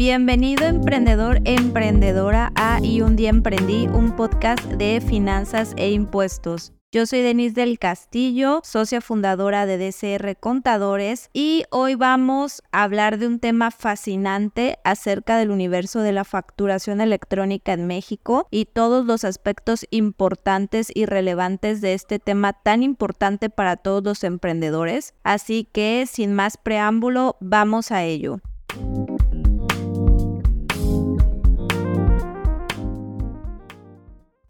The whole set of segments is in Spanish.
Bienvenido emprendedor, emprendedora a Y un día emprendí, un podcast de finanzas e impuestos. Yo soy Denise del Castillo, socia fundadora de DCR Contadores y hoy vamos a hablar de un tema fascinante acerca del universo de la facturación electrónica en México y todos los aspectos importantes y relevantes de este tema tan importante para todos los emprendedores. Así que sin más preámbulo, vamos a ello.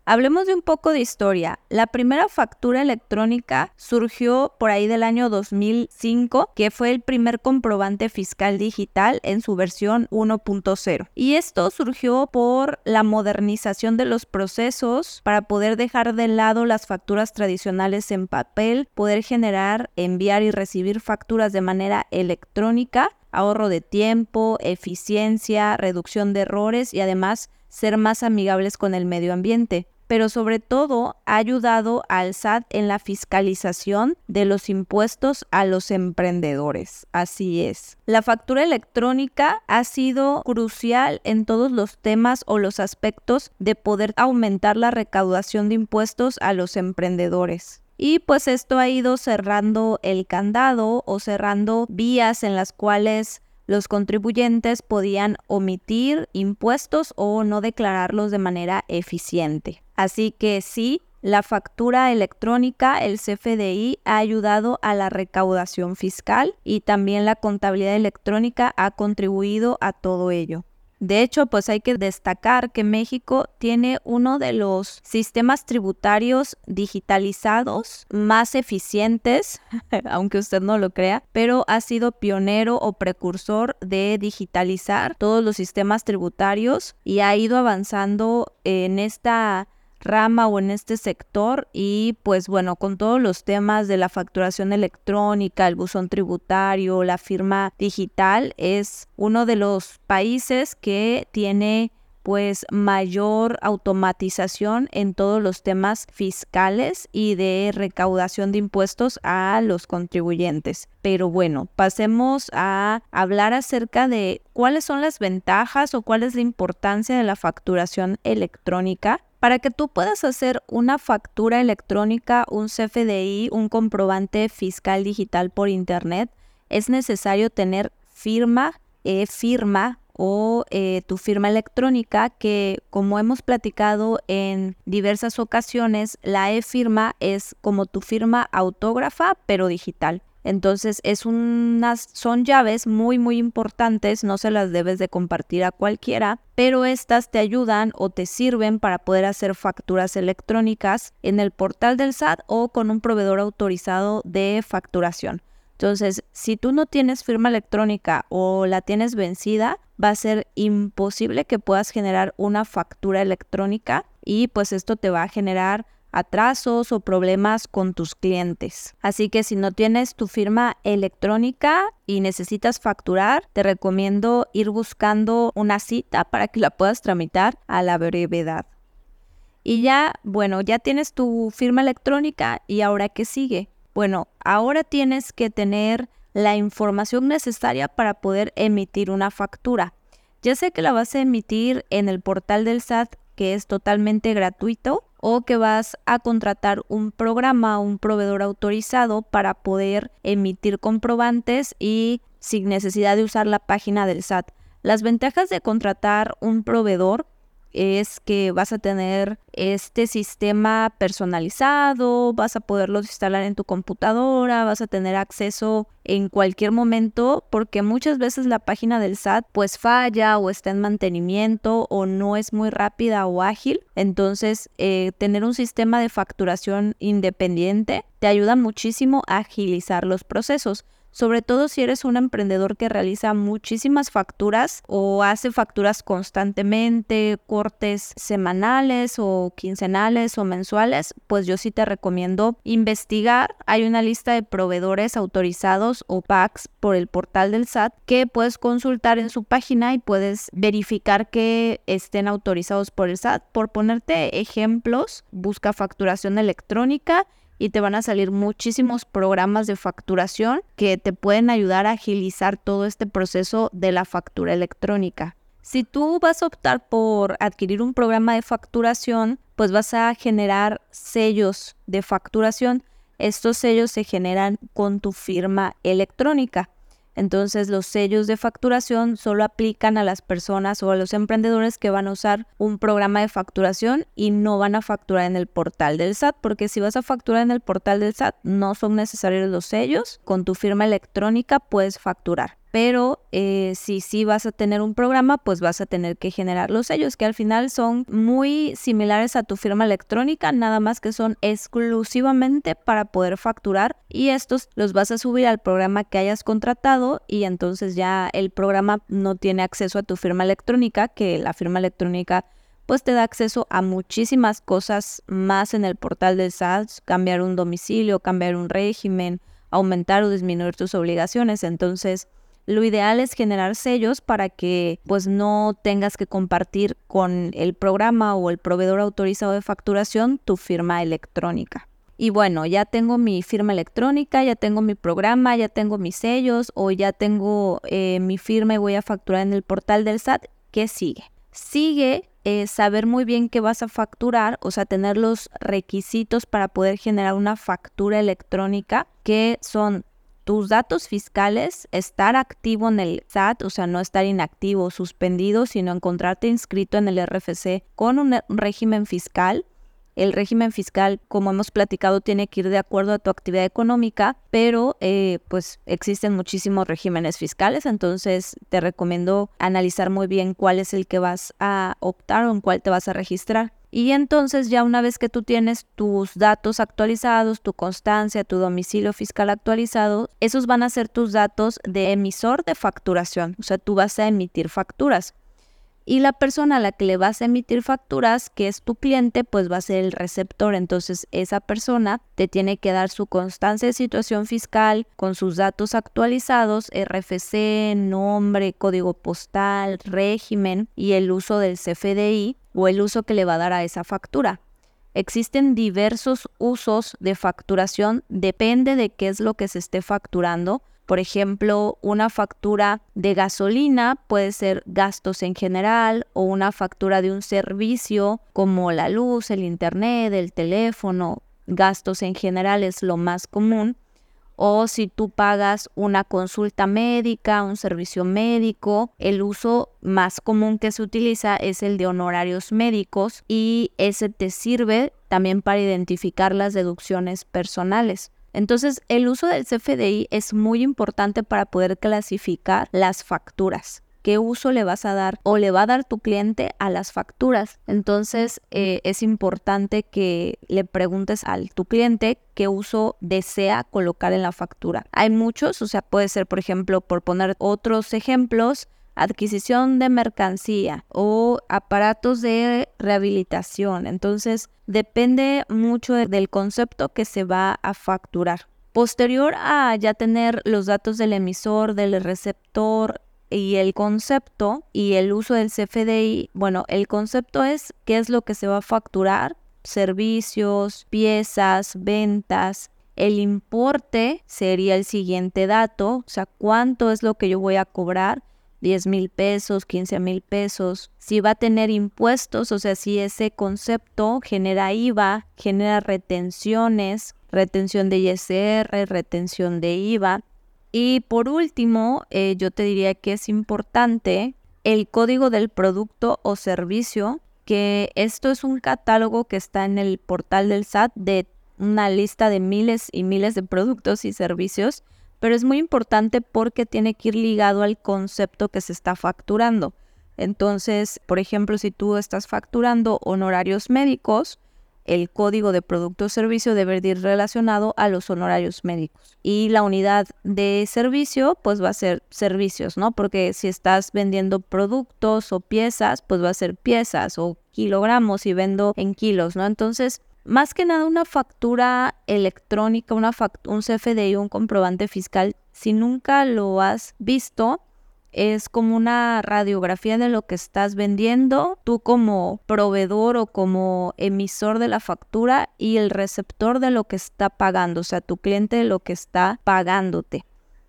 Hablemos de un poco de historia. La primera factura electrónica surgió por ahí del año 2005, que fue el primer comprobante fiscal digital en su versión 1.0. Y esto surgió por la modernización de los procesos para poder dejar de lado las facturas tradicionales en papel, poder generar, enviar y recibir facturas de manera electrónica ahorro de tiempo, eficiencia, reducción de errores y además ser más amigables con el medio ambiente pero sobre todo ha ayudado al SAT en la fiscalización de los impuestos a los emprendedores. Así es. La factura electrónica ha sido crucial en todos los temas o los aspectos de poder aumentar la recaudación de impuestos a los emprendedores. Y pues esto ha ido cerrando el candado o cerrando vías en las cuales los contribuyentes podían omitir impuestos o no declararlos de manera eficiente. Así que sí, la factura electrónica, el CFDI, ha ayudado a la recaudación fiscal y también la contabilidad electrónica ha contribuido a todo ello. De hecho, pues hay que destacar que México tiene uno de los sistemas tributarios digitalizados más eficientes, aunque usted no lo crea, pero ha sido pionero o precursor de digitalizar todos los sistemas tributarios y ha ido avanzando en esta rama o en este sector y pues bueno, con todos los temas de la facturación electrónica, el buzón tributario, la firma digital, es uno de los países que tiene pues mayor automatización en todos los temas fiscales y de recaudación de impuestos a los contribuyentes. Pero bueno, pasemos a hablar acerca de cuáles son las ventajas o cuál es la importancia de la facturación electrónica para que tú puedas hacer una factura electrónica, un CFDI, un comprobante fiscal digital por Internet, es necesario tener firma, e-firma o eh, tu firma electrónica que como hemos platicado en diversas ocasiones, la e-firma es como tu firma autógrafa pero digital. Entonces son llaves muy muy importantes, no se las debes de compartir a cualquiera, pero estas te ayudan o te sirven para poder hacer facturas electrónicas en el portal del SAT o con un proveedor autorizado de facturación. Entonces, si tú no tienes firma electrónica o la tienes vencida, va a ser imposible que puedas generar una factura electrónica y pues esto te va a generar atrasos o problemas con tus clientes. Así que si no tienes tu firma electrónica y necesitas facturar, te recomiendo ir buscando una cita para que la puedas tramitar a la brevedad. Y ya, bueno, ya tienes tu firma electrónica y ahora qué sigue? Bueno, ahora tienes que tener la información necesaria para poder emitir una factura. Ya sé que la vas a emitir en el portal del SAT, que es totalmente gratuito, o que vas a contratar un programa, un proveedor autorizado para poder emitir comprobantes y sin necesidad de usar la página del SAT. Las ventajas de contratar un proveedor es que vas a tener este sistema personalizado, vas a poderlo instalar en tu computadora, vas a tener acceso en cualquier momento porque muchas veces la página del SAT pues falla o está en mantenimiento o no es muy rápida o ágil. Entonces eh, tener un sistema de facturación independiente te ayuda muchísimo a agilizar los procesos sobre todo si eres un emprendedor que realiza muchísimas facturas o hace facturas constantemente, cortes semanales o quincenales o mensuales, pues yo sí te recomiendo investigar. Hay una lista de proveedores autorizados o PACs por el portal del SAT que puedes consultar en su página y puedes verificar que estén autorizados por el SAT. Por ponerte ejemplos, busca facturación electrónica y te van a salir muchísimos programas de facturación que te pueden ayudar a agilizar todo este proceso de la factura electrónica. Si tú vas a optar por adquirir un programa de facturación, pues vas a generar sellos de facturación. Estos sellos se generan con tu firma electrónica. Entonces los sellos de facturación solo aplican a las personas o a los emprendedores que van a usar un programa de facturación y no van a facturar en el portal del SAT, porque si vas a facturar en el portal del SAT no son necesarios los sellos, con tu firma electrónica puedes facturar pero eh, si sí vas a tener un programa, pues vas a tener que generar los sellos, que al final son muy similares a tu firma electrónica, nada más que son exclusivamente para poder facturar y estos los vas a subir al programa que hayas contratado y entonces ya el programa no tiene acceso a tu firma electrónica, que la firma electrónica pues te da acceso a muchísimas cosas más en el portal del SAT, cambiar un domicilio, cambiar un régimen, aumentar o disminuir tus obligaciones, entonces lo ideal es generar sellos para que pues no tengas que compartir con el programa o el proveedor autorizado de facturación tu firma electrónica. Y bueno, ya tengo mi firma electrónica, ya tengo mi programa, ya tengo mis sellos o ya tengo eh, mi firma y voy a facturar en el portal del SAT. ¿Qué sigue? Sigue eh, saber muy bien qué vas a facturar, o sea, tener los requisitos para poder generar una factura electrónica, que son tus datos fiscales, estar activo en el SAT, o sea, no estar inactivo suspendido, sino encontrarte inscrito en el RFC con un régimen fiscal. El régimen fiscal, como hemos platicado, tiene que ir de acuerdo a tu actividad económica, pero eh, pues existen muchísimos regímenes fiscales, entonces te recomiendo analizar muy bien cuál es el que vas a optar o en cuál te vas a registrar. Y entonces ya una vez que tú tienes tus datos actualizados, tu constancia, tu domicilio fiscal actualizado, esos van a ser tus datos de emisor de facturación. O sea, tú vas a emitir facturas. Y la persona a la que le vas a emitir facturas, que es tu cliente, pues va a ser el receptor. Entonces esa persona te tiene que dar su constancia de situación fiscal con sus datos actualizados, RFC, nombre, código postal, régimen y el uso del CFDI o el uso que le va a dar a esa factura. Existen diversos usos de facturación, depende de qué es lo que se esté facturando. Por ejemplo, una factura de gasolina puede ser gastos en general o una factura de un servicio como la luz, el internet, el teléfono. Gastos en general es lo más común o si tú pagas una consulta médica, un servicio médico, el uso más común que se utiliza es el de honorarios médicos y ese te sirve también para identificar las deducciones personales. Entonces, el uso del CFDI es muy importante para poder clasificar las facturas qué uso le vas a dar o le va a dar tu cliente a las facturas. Entonces eh, es importante que le preguntes al tu cliente qué uso desea colocar en la factura. Hay muchos, o sea, puede ser, por ejemplo, por poner otros ejemplos, adquisición de mercancía o aparatos de rehabilitación. Entonces, depende mucho del concepto que se va a facturar. Posterior a ya tener los datos del emisor, del receptor, y el concepto y el uso del CFDI, bueno, el concepto es qué es lo que se va a facturar, servicios, piezas, ventas. El importe sería el siguiente dato, o sea, cuánto es lo que yo voy a cobrar, 10 mil pesos, 15 mil pesos. Si va a tener impuestos, o sea, si ese concepto genera IVA, genera retenciones, retención de ISR, retención de IVA, y por último, eh, yo te diría que es importante el código del producto o servicio, que esto es un catálogo que está en el portal del SAT de una lista de miles y miles de productos y servicios, pero es muy importante porque tiene que ir ligado al concepto que se está facturando. Entonces, por ejemplo, si tú estás facturando honorarios médicos, el código de producto o servicio debe ir relacionado a los honorarios médicos. Y la unidad de servicio, pues va a ser servicios, ¿no? Porque si estás vendiendo productos o piezas, pues va a ser piezas o kilogramos y vendo en kilos, ¿no? Entonces, más que nada una factura electrónica, una un CFDI, un comprobante fiscal, si nunca lo has visto, es como una radiografía de lo que estás vendiendo, tú como proveedor o como emisor de la factura y el receptor de lo que está pagando, o sea, tu cliente de lo que está pagándote.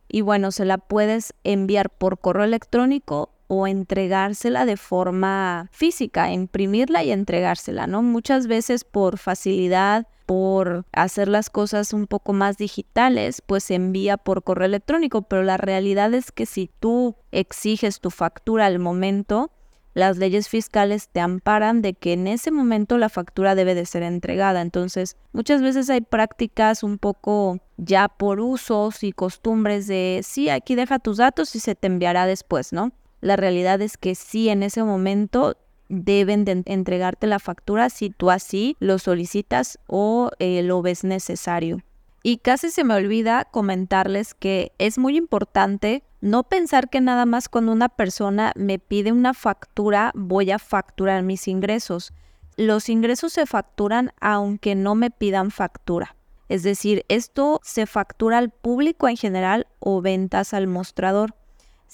Y bueno, se la puedes enviar por correo electrónico o entregársela de forma física, imprimirla y entregársela, ¿no? Muchas veces por facilidad, por hacer las cosas un poco más digitales, pues se envía por correo electrónico, pero la realidad es que si tú exiges tu factura al momento, las leyes fiscales te amparan de que en ese momento la factura debe de ser entregada. Entonces, muchas veces hay prácticas un poco ya por usos y costumbres de, sí, aquí deja tus datos y se te enviará después, ¿no? La realidad es que sí, en ese momento deben de entregarte la factura si tú así lo solicitas o eh, lo ves necesario. Y casi se me olvida comentarles que es muy importante no pensar que nada más cuando una persona me pide una factura voy a facturar mis ingresos. Los ingresos se facturan aunque no me pidan factura. Es decir, esto se factura al público en general o ventas al mostrador.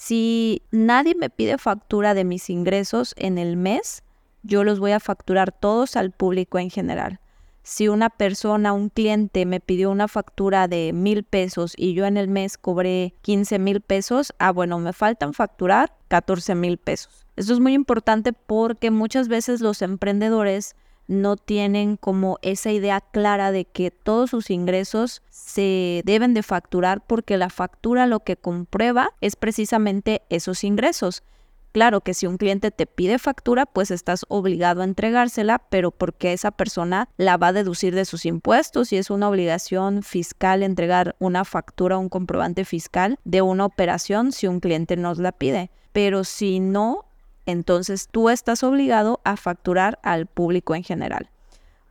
Si nadie me pide factura de mis ingresos en el mes, yo los voy a facturar todos al público en general si una persona, un cliente me pidió una factura de mil pesos y yo en el mes cobré 15 mil pesos, ah, bueno, me faltan facturar 14 mil pesos. Esto es muy importante porque muchas veces los emprendedores no tienen como esa idea clara de que todos sus ingresos se deben de facturar porque la factura lo que comprueba es precisamente esos ingresos. Claro que si un cliente te pide factura, pues estás obligado a entregársela, pero porque esa persona la va a deducir de sus impuestos y es una obligación fiscal entregar una factura un comprobante fiscal de una operación si un cliente nos la pide. Pero si no, entonces tú estás obligado a facturar al público en general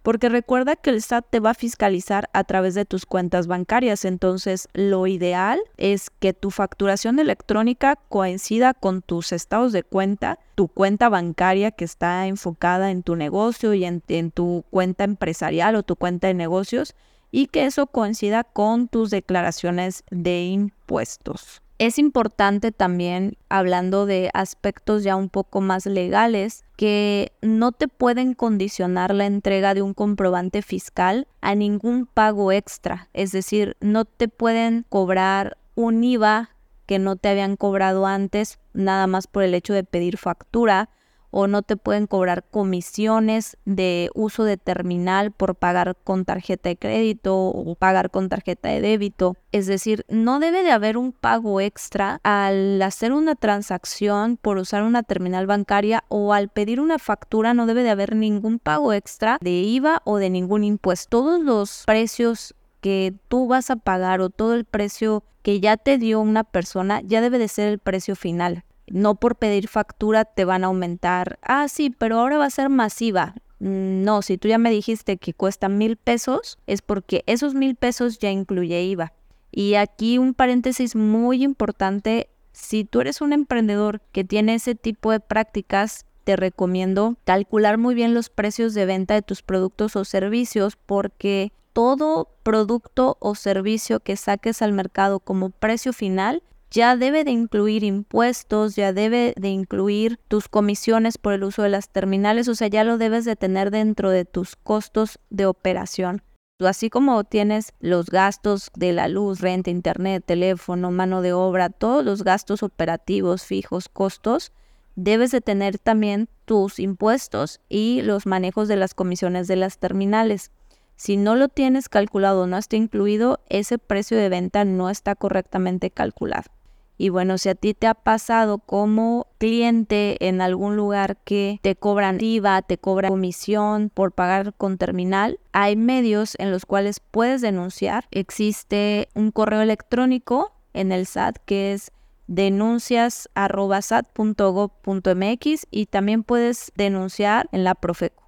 porque recuerda que el SAT te va a fiscalizar a través de tus cuentas bancarias, entonces lo ideal es que tu facturación electrónica coincida con tus estados de cuenta, tu cuenta bancaria que está enfocada en tu negocio y en, tu cuenta empresarial o tu cuenta de negocios y que eso coincida con tus declaraciones de impuestos. Es importante también, hablando de aspectos ya un poco más legales, que no te pueden condicionar la entrega de un comprobante fiscal a ningún pago extra. Es decir, no te pueden cobrar un IVA que no te habían cobrado antes, nada más por el hecho de pedir factura o no te pueden cobrar comisiones de uso de terminal por pagar con tarjeta de crédito o pagar con tarjeta de débito. Es decir, no debe de haber un pago extra al hacer una transacción por usar una terminal bancaria o al pedir una factura no debe de haber ningún pago extra de IVA o de ningún impuesto. Todos los precios que tú vas a pagar o todo el precio que ya te dio una persona ya debe de ser el precio final. No por pedir factura te van a aumentar. Ah, sí, pero ahora va a ser masiva. Mm, no, si tú ya me dijiste que cuesta mil pesos, es porque esos mil pesos ya incluye IVA. Y aquí un paréntesis muy importante, si tú eres un emprendedor que tiene ese tipo de prácticas, te recomiendo calcular muy bien los precios de venta de tus productos o servicios porque todo producto o servicio que saques al mercado como precio final ya debe de incluir impuestos, ya debe de incluir tus comisiones por el uso de las terminales, o sea, ya lo debes de tener dentro de tus costos de operación. Así como tienes los gastos de la luz, renta, internet, teléfono, mano de obra, todos los gastos operativos fijos, costos, debes de tener también tus impuestos y los manejos de las comisiones de las terminales. Si no lo tienes calculado, no está incluido, ese precio de venta no está correctamente calculado. Y bueno, si a ti te ha pasado como cliente en algún lugar que te cobran IVA, te cobran comisión por pagar con terminal, hay medios en los cuales puedes denunciar. Existe un correo electrónico en el SAT que es denuncias.sat.gov.mx y también puedes denunciar en la Profeco.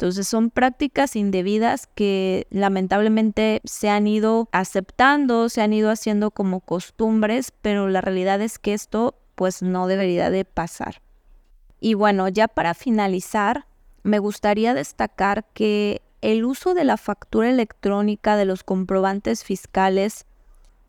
Entonces son prácticas indebidas que lamentablemente se han ido aceptando, se han ido haciendo como costumbres, pero la realidad es que esto pues no debería de pasar. Y bueno, ya para finalizar, me gustaría destacar que el uso de la factura electrónica de los comprobantes fiscales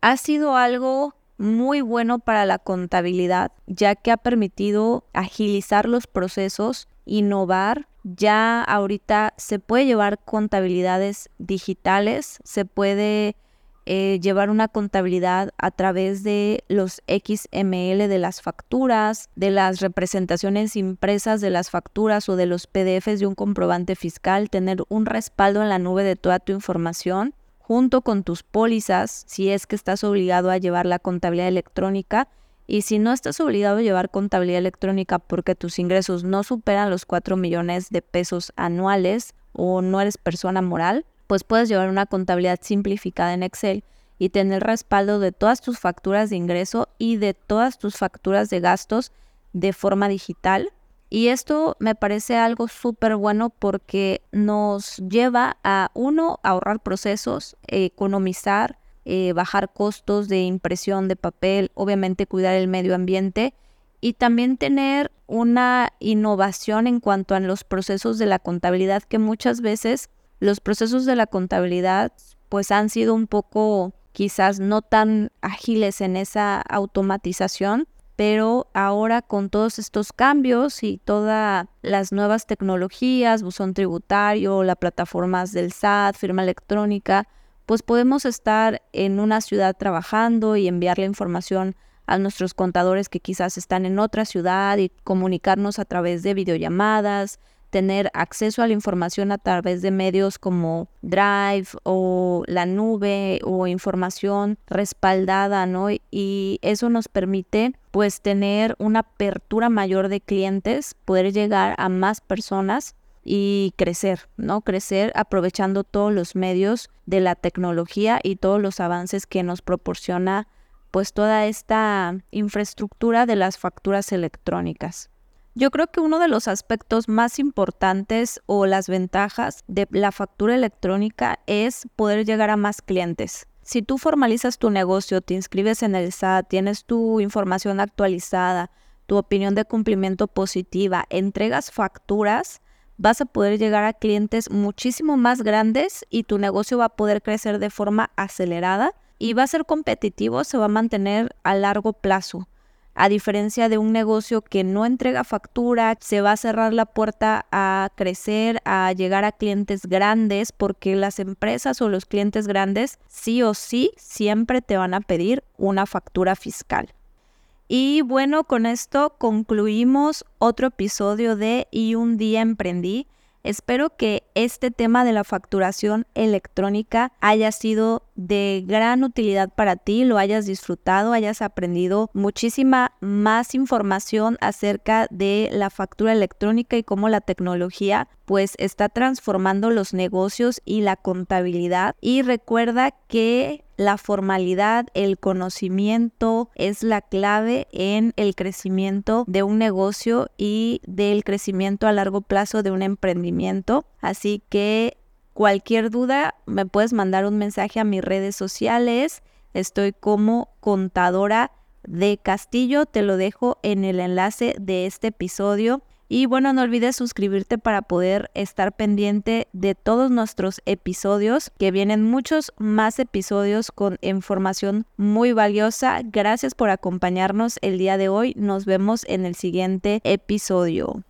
ha sido algo muy bueno para la contabilidad, ya que ha permitido agilizar los procesos, innovar ya ahorita se puede llevar contabilidades digitales, se puede eh, llevar una contabilidad a través de los XML de las facturas, de las representaciones impresas de las facturas o de los PDFs de un comprobante fiscal, tener un respaldo en la nube de toda tu información junto con tus pólizas si es que estás obligado a llevar la contabilidad electrónica y si no estás obligado a llevar contabilidad electrónica porque tus ingresos no superan los 4 millones de pesos anuales o no eres persona moral, pues puedes llevar una contabilidad simplificada en Excel y tener respaldo de todas tus facturas de ingreso y de todas tus facturas de gastos de forma digital. Y esto me parece algo súper bueno porque nos lleva a, uno, ahorrar procesos, economizar, eh, bajar costos de impresión de papel, obviamente cuidar el medio ambiente y también tener una innovación en cuanto a los procesos de la contabilidad que muchas veces los procesos de la contabilidad pues han sido un poco quizás no tan ágiles en esa automatización, pero ahora con todos estos cambios y todas las nuevas tecnologías, buzón tributario, las plataformas del SAT, firma electrónica, pues podemos estar en una ciudad trabajando y enviar la información a nuestros contadores que quizás están en otra ciudad y comunicarnos a través de videollamadas, tener acceso a la información a través de medios como Drive o la nube o información respaldada, ¿no? Y eso nos permite pues tener una apertura mayor de clientes, poder llegar a más personas y crecer, ¿no? Crecer aprovechando todos los medios de la tecnología y todos los avances que nos proporciona pues toda esta infraestructura de las facturas electrónicas. Yo creo que uno de los aspectos más importantes o las ventajas de la factura electrónica es poder llegar a más clientes. Si tú formalizas tu negocio, te inscribes en el SAT, tienes tu información actualizada, tu opinión de cumplimiento positiva, entregas facturas, vas a poder llegar a clientes muchísimo más grandes y tu negocio va a poder crecer de forma acelerada y va a ser competitivo, se va a mantener a largo plazo. A diferencia de un negocio que no entrega factura, se va a cerrar la puerta a crecer, a llegar a clientes grandes, porque las empresas o los clientes grandes sí o sí siempre te van a pedir una factura fiscal. Y bueno, con esto concluimos otro episodio de Y un día emprendí. Espero que este tema de la facturación electrónica haya sido de gran utilidad para ti, lo hayas disfrutado, hayas aprendido muchísima más información acerca de la factura electrónica y cómo la tecnología pues está transformando los negocios y la contabilidad. Y recuerda que la formalidad, el conocimiento es la clave en el crecimiento de un negocio y del crecimiento a largo plazo de un emprendimiento. Así que cualquier duda me puedes mandar un mensaje a mis redes sociales. Estoy como contadora de Castillo. Te lo dejo en el enlace de este episodio. Y bueno, no olvides suscribirte para poder estar pendiente de todos nuestros episodios, que vienen muchos más episodios con información muy valiosa. Gracias por acompañarnos el día de hoy. Nos vemos en el siguiente episodio.